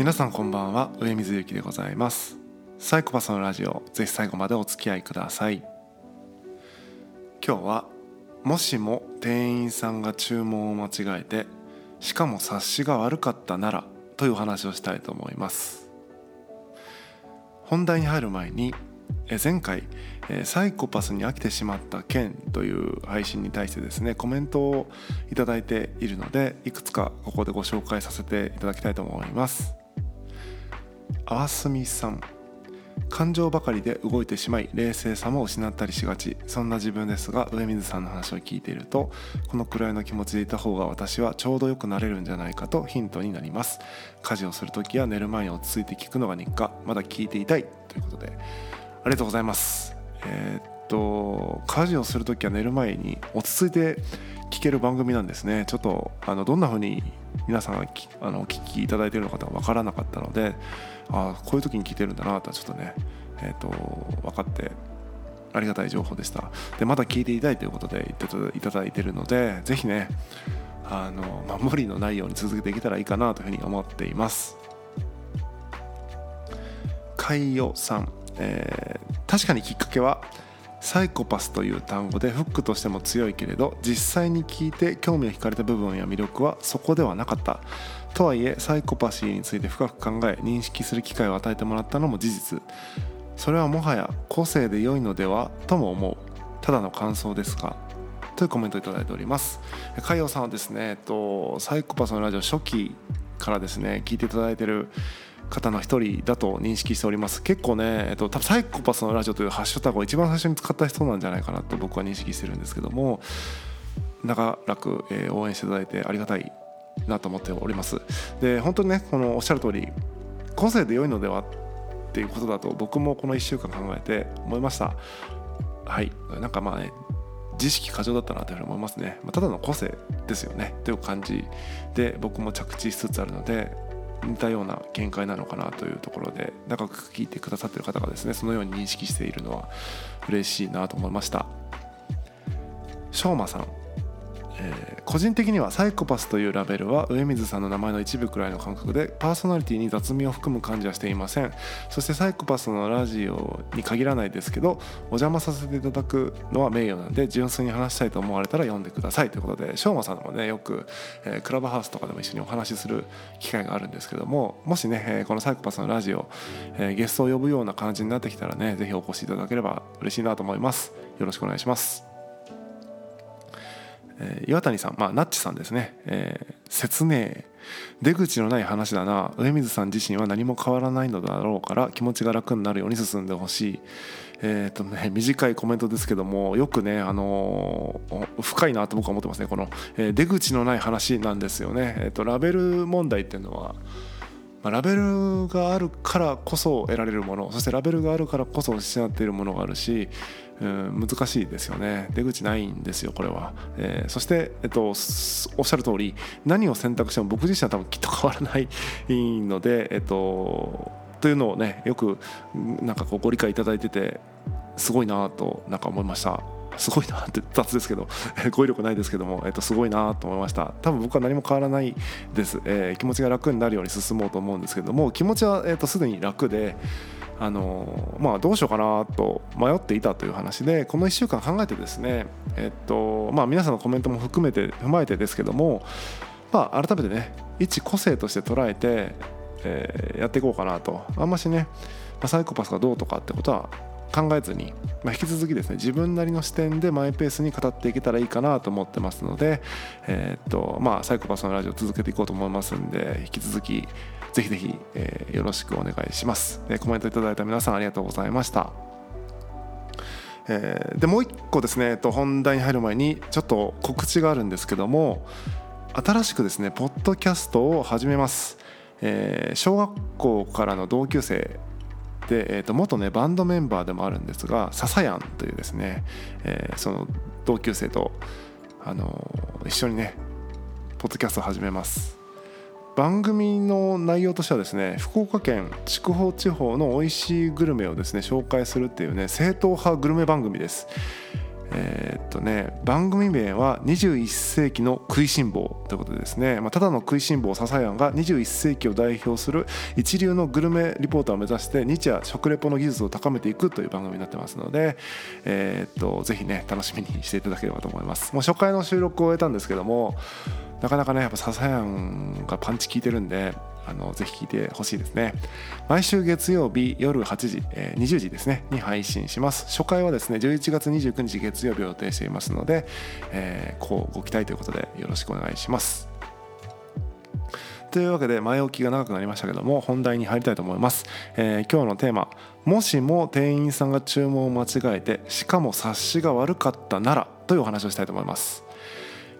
皆さんこんばんは。上水幸でございます。サイコパスのラジオぜひ最後までお付き合いください。今日はもしも店員さんが注文を間違えてしかも察しが悪かったならというお話をしたいと思います。本題に入る前に前回サイコパスに飽きてしまった件という配信に対してですねコメントをいただいているのでいくつかここでご紹介させていただきたいと思います。あすみさん。感情ばかりで動いてしまい冷静さも失ったりしがち。そんな自分ですが上水さんの話を聞いているとこのくらいの気持ちでいた方が私はちょうどよくなれるんじゃないかとヒントになります。家事をする時や寝る前に落ち着いて聞くのが日課。まだ聞いていたいということで。ありがとうございます。えー、っと家事をする時は寝る前に落ち着いて聞ける番組なんですね。ちょっとあのどんな風に皆さんあのお聞きいただいているのかが分からなかったのであこういう時に聞いてるんだなとはちょっとねえー、っと分かってありがたい情報でした。でまだ聞いていたいということで言っていただいているので是非ねあの、まあ、無理のないように続けていけたらいいかなというふうに思っています。海洋さん、えー、確かにきっかけはサイコパスという単語でフックとしても強いけれど実際に聞いて興味を惹かれた部分や魅力はそこではなかった。とはいえサイコパシーについて深く考え認識する機会を与えてもらったのも事実。それはもはや個性で良いのではとも思う。ただの感想ですがというコメントをいただいております。海洋さんはですね、えっと、サイコパスのラジオ初期からですね聞いていただいてる方の一人だと認識しております。結構ね、えっと、多分サイコパスのラジオというハッシュタグを一番最初に使った人なんじゃないかなと僕は認識してるんですけども長らく、えー、応援していただいてありがたいなと思っております。で本当にねこのおっしゃる通り個性で良いのではっていうことだと僕もこの1週間考えて思いました。はい。なんかまあね自識過剰だったなというふうに思いますね、まあ、ただの個性ですよね。という感じで僕も着地しつつあるので似たような見解なのかなというところで長く聞いてくださってる方がですねそのように認識しているのは嬉しいなと思いました。しょうまさん。えー、個人的にはサイコパスというラベルは上水さんの名前の一部くらいの感覚でパーソナリティに雑味を含む感じはしていません。そしてサイコパスのラジオに限らないですけどお邪魔させていただくのは名誉なんで純粋に話したいと思われたら読んでくださいということでしょうまさんもねよく、えー、クラブハウスとかでも一緒にお話しする機会があるんですけどももしね、えー、このサイコパスのラジオ、えゲストを呼ぶような感じになってきたらね是非お越しいただければ嬉しいなと思います。よろしくお願いします。え、岩谷さん、まあ、ナッチさんですね、えー、説明。出口のない話だな。上水さん自身は何も変わらないのだろうから気持ちが楽になるように進んでほしい。えーとね、短いコメントですけどもよくね、あのー、深いなと僕は思ってますね。この、えー、出口のない話なんですよね、えーと、ラベル問題っていうのは、まあ、ラベルがあるからこそ得られるものそしてラベルがあるからこそ失っているものがあるしうん難しいですよね。出口ないんですよこれは、えー、そして、えっと、おっしゃる通り何を選択しても僕自身は多分きっと変わらないのでえっとというのをねよくなんかこうご理解いただいててすごいなとなんか思いました。すごいなって雑ですけど 語彙力ないですけども、えっと、すごいなと思いました。多分僕は何も変わらないです、えー、気持ちが楽になるように進もうと思うんですけども気持ちは、えっと、すでに楽であのまあ、どうしようかなと迷っていたという話でこの1週間考えてですね、えっとまあ、皆さんのコメントも含めて踏まえてですけども、まあ、改めてね一個性として捉えて、えー、やっていこうかなと。あんましね、ま、サイコパスがどうとかってことは考えずに、まあ、引き続きですね自分なりの視点でマイペースに語っていけたらいいかなと思ってますので、えー、っとまあ、サイコパスのラジオ続けていこうと思いますんで引き続きぜひぜひ、えー、よろしくお願いします、えー、コメントいただいた皆さんありがとうございました。えー、でもう一個ですね、えっと、本題に入る前にちょっと告知があるんですけども新しくですねポッドキャストを始めます、えー、小学校からの同級生で、えー、と元ねバンドメンバーでもあるんですがささやんというですね、えー、その同級生と、あのー、一緒にねポッドキャストを始めます。番組の内容としてはですね福岡県筑豊地方の美味しいグルメをですね紹介するっていうね正統派グルメ番組です。えー、っとね番組名は21世紀の食いしん坊ということでですね、まあ、ただの食いしん坊笹谷が21世紀を代表する一流のグルメリポーターを目指して日夜食レポの技術を高めていくという番組になってますので、えー、っとぜひね楽しみにしていただければと思います。もう初回の収録を終えたんですけどもなかなかねやっぱ笹谷がパンチ効いてるんであのぜひ聞いてほしいですね。毎週月曜日夜8時、えー、20時ですねに配信します。初回はですね11月29日月曜日を予定していますので、えー、こうご期待ということでよろしくお願いします。というわけで前置きが長くなりましたけども本題に入りたいと思います、えー、今日のテーマもしも店員さんが注文を間違えてしかも察しが悪かったならというお話をしたいと思います。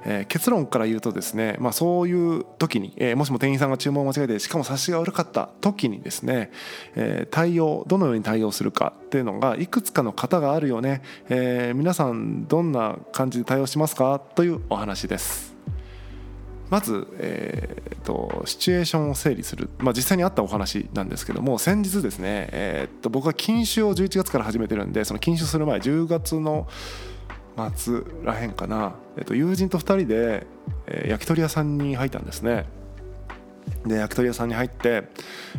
えー、結論から言うとですね、まあ、そういう時に、えー、もしも店員さんが注文を間違えてしかも察しが悪かった時にですね、えー、対応どのように対応するかっていうのがいくつかの型があるよね、え皆さんどんな感じで対応しますかというお話です。まず、えーと、シチュエーションを整理する、まあ、実際にあったお話なんですけども先日ですね、えーと僕は禁酒を11月から始めてるんでその禁酒する前10月の末らへんかな、えっと、友人と2人で、えー、焼き鳥屋さんに入ったんですね。で焼き鳥屋さんに入って、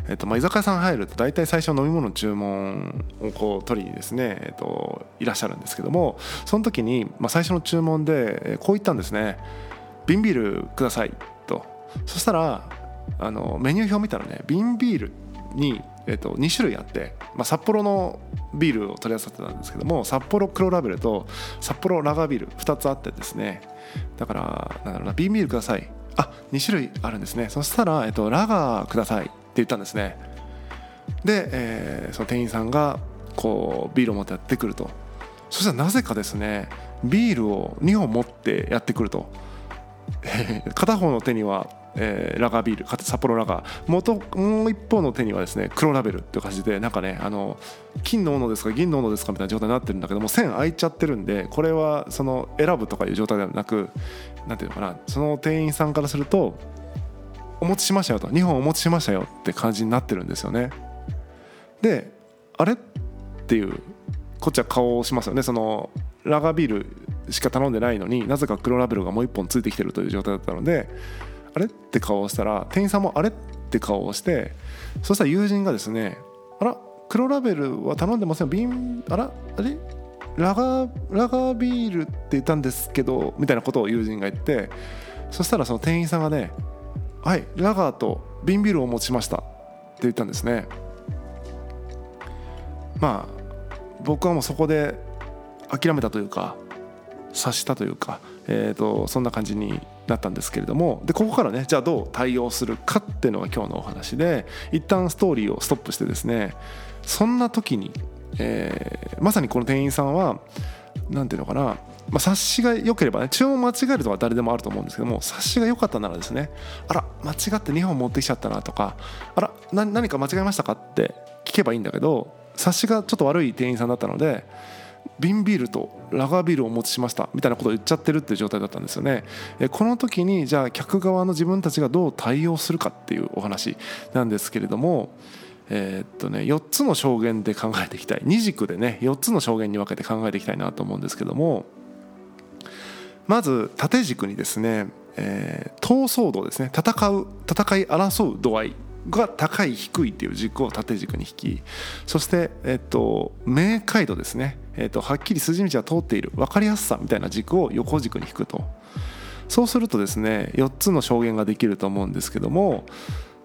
えっとまあ、居酒屋さん入ると大体最初飲み物注文をこう取りにですね、えっと、いらっしゃるんですけどもその時に、まあ、最初の注文でこう言ったんですね「瓶ビールください」と。そしたらあのメニュー表を見たらね瓶ビールにえー、と2種類あって、まあ、札幌のビールを取り扱ってたんですけども札幌黒ラベルと札幌ラガービール2つあってですね。だからなんだろうな瓶ビールください。あ2種類あるんですね。そしたら、えー、とラガーくださいって言ったんですね。で、えー、その店員さんがこうビールを持ってやってくると。そしたらなぜかですねビールを2本持ってやってくると。片方の手にはえー、ラガービール札幌ラガー。もう一方の手にはですね黒ラベルっていう感じでなんかねあの金の斧ですか銀の斧ですかみたいな状態になってるんだけども線開いちゃってるんでこれはその選ぶとかいう状態ではなくなんていうのかなその店員さんからするとお持ちしましたよと2本お持ちしましたよって感じになってるんですよね。であれっていうこっちは顔をしますよね。そのラガービールしか頼んでないのになぜか黒ラベルがもう1本ついてきてるという状態だったのであれ？って顔をしたら店員さんもあれ？って顔をしてそしたら友人がですねあら黒ラベルは頼んでません。瓶あらあれ？ラガーラガービールって言ったんですけどみたいなことを友人が言ってそしたらその店員さんがねはいラガーと瓶ビールを持ちましたって言ったんですね。まあ僕はもうそこで諦めたというか察したというか、えーとそんな感じになったんですけれどもでここからねじゃあどう対応するかっていうのが今日のお話で一旦ストーリーをストップしてですねそんな時に、えー、まさにこの店員さんは何ていうのかな、まあ、察しが良ければね注文間違えるとか誰でもあると思うんですけども察しが良かったならですねあら間違って2本持ってきちゃったなとかあら何か間違えましたかって聞けばいいんだけど察しがちょっと悪い店員さんだったので瓶ビールとラガービールをお持ちしましたみたいなことを言っちゃってるっていう状態だったんですよね。この時にじゃあ客側の自分たちがどう対応するかっていうお話なんですけれどもえー、っとね4つの証言で考えていきたい。2軸でね4つの証言に分けて考えていきたいなと思うんですけどもまず縦軸にですね、えー、闘争度ですね戦う戦い争う度合いが高い低いっていう軸を縦軸に引きそして、えっと、明快度ですね、えっと、はっきり筋道が通っている。分かりやすさみたいな軸を横軸に引くと。そうするとですね4つの証言ができると思うんですけども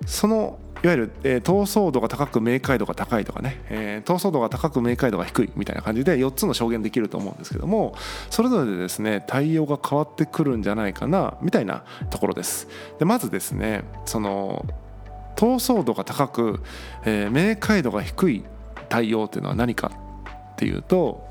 そのいわゆる、えー、闘争度が高く明快度が高いとかね、えー、闘争度が高く明快度が低いみたいな感じで4つの証言できると思うんですけどもそれぞれでですね対応が変わってくるんじゃないかなみたいなところです。でまずですねその闘争度が高く、えー、明快度が低い対応っていうのは何かっていうと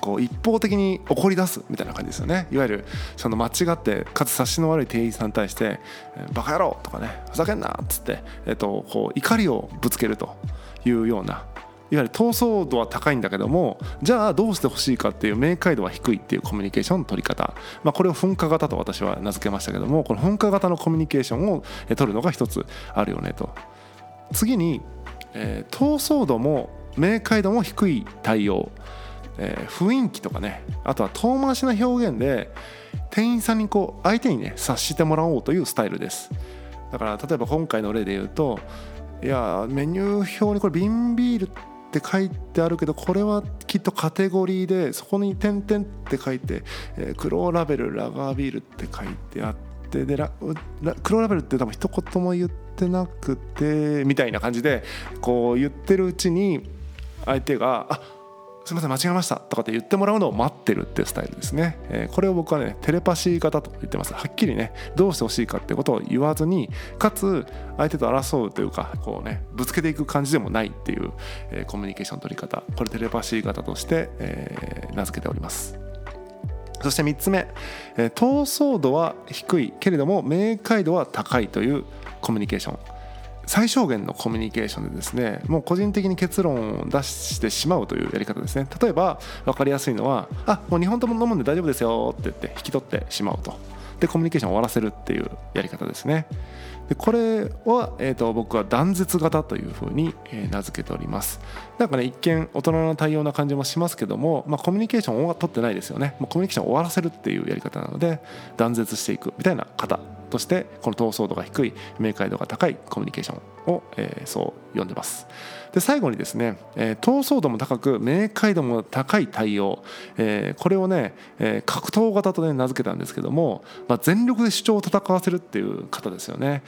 こう一方的に怒り出すみたいな感じですよねいわゆるその間違ってかつ察しの悪い店員さんに対して「バカ野郎!」とかね「ふざけんな!」っつって、えっと、こう怒りをぶつけるというようないわゆる闘争度は高いんだけどもじゃあどうしてほしいかっていう明快度は低いっていうコミュニケーションの取り方、まあ、これを噴火型と私は名付けましたけどもこの噴火型のコミュニケーションを取るのが一つあるよねと。次に、えー、闘争度も明快度も低い対応。えー、雰囲気とかね。あとは遠回しな表現で店員さんにこう相手にね察してもらおうというスタイルです。だから例えば今回の例で言うといやメニュー表にこれ瓶ビールって書いてあるけどこれはきっとカテゴリーでそこに「点々」って書いて、えー、黒ラベルラガービールって書いてあってでラ黒ラベルって多分一言も言ってなくてみたいな感じでこう言ってるうちに相手が「あすみません間違えましたとかって言ってもらうのを待ってるっていうスタイルですね、えー、これを僕はねテレパシー型と言ってます。はっきりねどうしてほしいかってことを言わずにかつ相手と争うというかこうねぶつけていく感じでもないっていう、えー、コミュニケーション取り方。これテレパシー型として、えー、名付けております。そして3つ目、えー、闘争度は低いけれども明快度は高いというコミュニケーション。最小限のコミュニケーションでですねもう個人的に結論を出してしまうというやり方ですね。例えば分かりやすいのは「あもう2本とも飲むんで大丈夫ですよ」って言って引き取ってしまうと。でコミュニケーションを終わらせるっていうやり方ですね。でこれは、えーと、僕は断絶型というふうに、えー、名付けております。なんかね一見大人の対応な感じもしますけども、まあ、コミュニケーションを取ってないですよね。もうコミュニケーションを終わらせるっていうやり方なので断絶していくみたいな方としてこの闘争度が低い明快度が高いコミュニケーションを、えー、そう呼んでます。で最後にですね、えー、闘争度も高く明快度も高い対応、えー、これをね、えー、格闘型とね名付けたんですけども、まあ、全力で主張を戦わせるっていう方ですよね。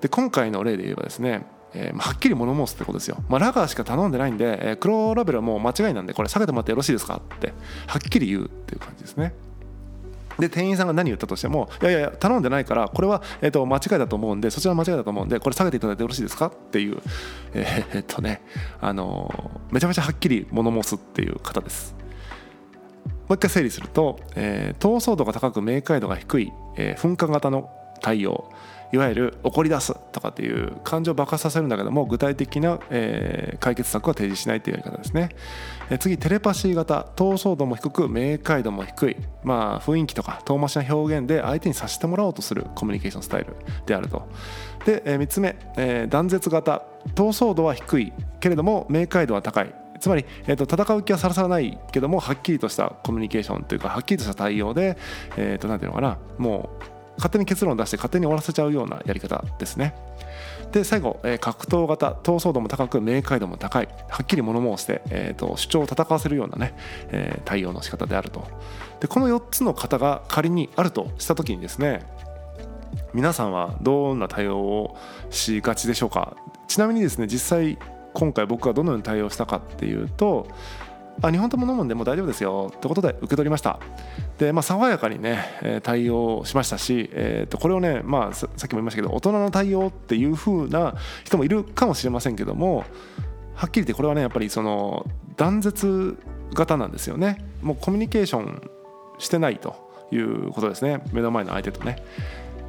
で今回の例で言えばですねえー、はっきり物申すってことですよ、まあ、ラガーしか頼んでないんで、えー、黒ラベルはもう間違いなんでこれ下げてもらってよろしいですかってはっきり言うっていう感じですね。で店員さんが何言ったとしてもいやいや頼んでないからこれは、えー、と間違いだと思うんでそちら間違いだと思うんでこれ下げていただいてよろしいですか？っていうえー、っとねあのめちゃめちゃはっきり物申すっていう方です。もう一回整理すると、えー、闘争度が高く明快度が低い、えー、噴火型の対応。いわゆる怒り出すとかっていう感情を爆発させるんだけども具体的な、えー、解決策は提示しないというやり方ですね、えー、次テレパシー型闘争度も低く明快度も低いまあ雰囲気とか遠回しな表現で相手にさせてもらおうとするコミュニケーションスタイルであると。で、えー、3つ目、えー、断絶型闘争度は低いけれども明快度は高い。つまり、えーと、戦う気はさらさらないけどもはっきりとしたコミュニケーションというかはっきりとした対応で、えー、となていうのかなもう勝手に結論を出して勝手に終わらせちゃうようなやり方ですね。で最後、えー、格闘型闘争度も高く明快度も高いはっきり物申して、えーと、主張を戦わせるようなね、えー、対応の仕方であるとでこの4つの型が仮にあるとした時にですね皆さんはどんな対応をしがちでしょうかちなみにですね実際今回僕がどのように対応したかっていうとあ日本とも飲むんでもう大丈夫ですよってことで受け取りました。で、まあ、爽やかにね対応しましたし、えー、とこれをね、まあ、さっきも言いましたけど大人の対応っていう風な人もいるかもしれませんけどもはっきり言ってこれはねやっぱりその断絶型なんですよね。もうコミュニケーションしてないということですね。目の前の相手とね。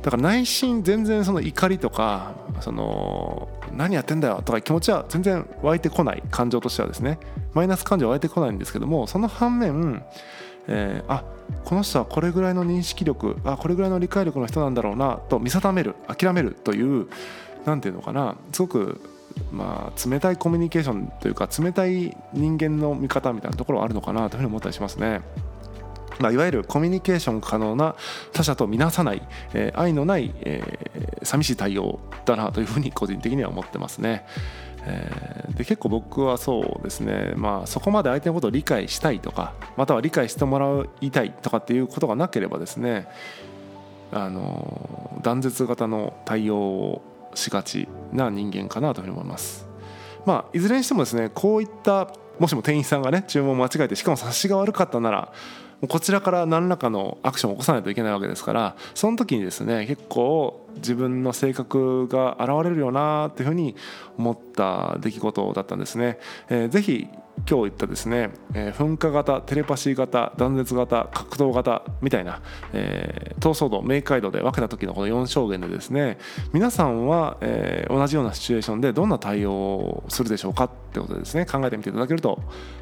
だから内心全然その怒りとかその何やってんだよとか気持ちは全然湧いてこない感情としてはですねマイナス感情は湧いてこないんですけどもその反面、え、あこの人はこれぐらいの認識力あこれぐらいの理解力の人なんだろうなと見定める諦めるという何て言うのかなすごくまあ冷たいコミュニケーションというか冷たい人間の見方みたいなところはあるのかなというふうに思ったりしますね。まあ、いわゆるコミュニケーション可能な他者と見なさない、えー、愛のない、えー、寂しい対応だなというふうに個人的には思ってますね。えー、で結構僕はそうですね、まあ、そこまで相手のことを理解したいとかまたは理解してもらいたいとかっていうことがなければですねあの断絶型の対応をしがちな人間かなというふうに思います。まあ、いずれにしてもですねこういったもしも店員さんがね注文を間違えてしかも察しが悪かったならこちらから何らかのアクションを起こさないといけないわけですからその時にですね結構自分の性格が現れるよなっていうふうに思った出来事だったんですね。えー、ぜひ今日言ったですね、えー、噴火型テレパシー型断絶型格闘型みたいな、えー、闘争度明快度で分けた時のこの4証言でですね皆さんは、えー、同じようなシチュエーションでどんな対応をするでしょうかってことでですね考えてみていただけると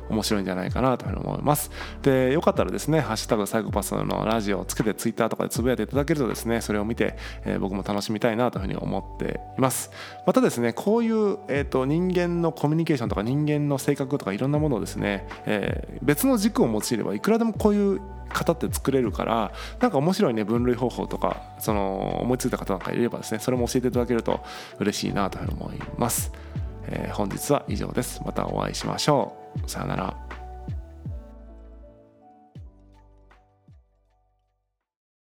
面白いんじゃないかなというふうに思いますでよかったらですね「ハッシュタグサイコパスのラジオ」をつけてツイッターとかでつぶやいていただけるとですねそれを見て、えー、僕も楽しみたいなというふうに思っています。またですねこういう、えーと、人間のコミュニケーションとか人間の性格とかいろんなものをですね、えー、別の軸を用いればいくらでもこういう型って作れるからなんか面白いね分類方法とかその思いついた方なんかいればですねそれも教えていただけると嬉しいなというふうに思います、えー、本日は以上です。またお会いしましょう。さよなら。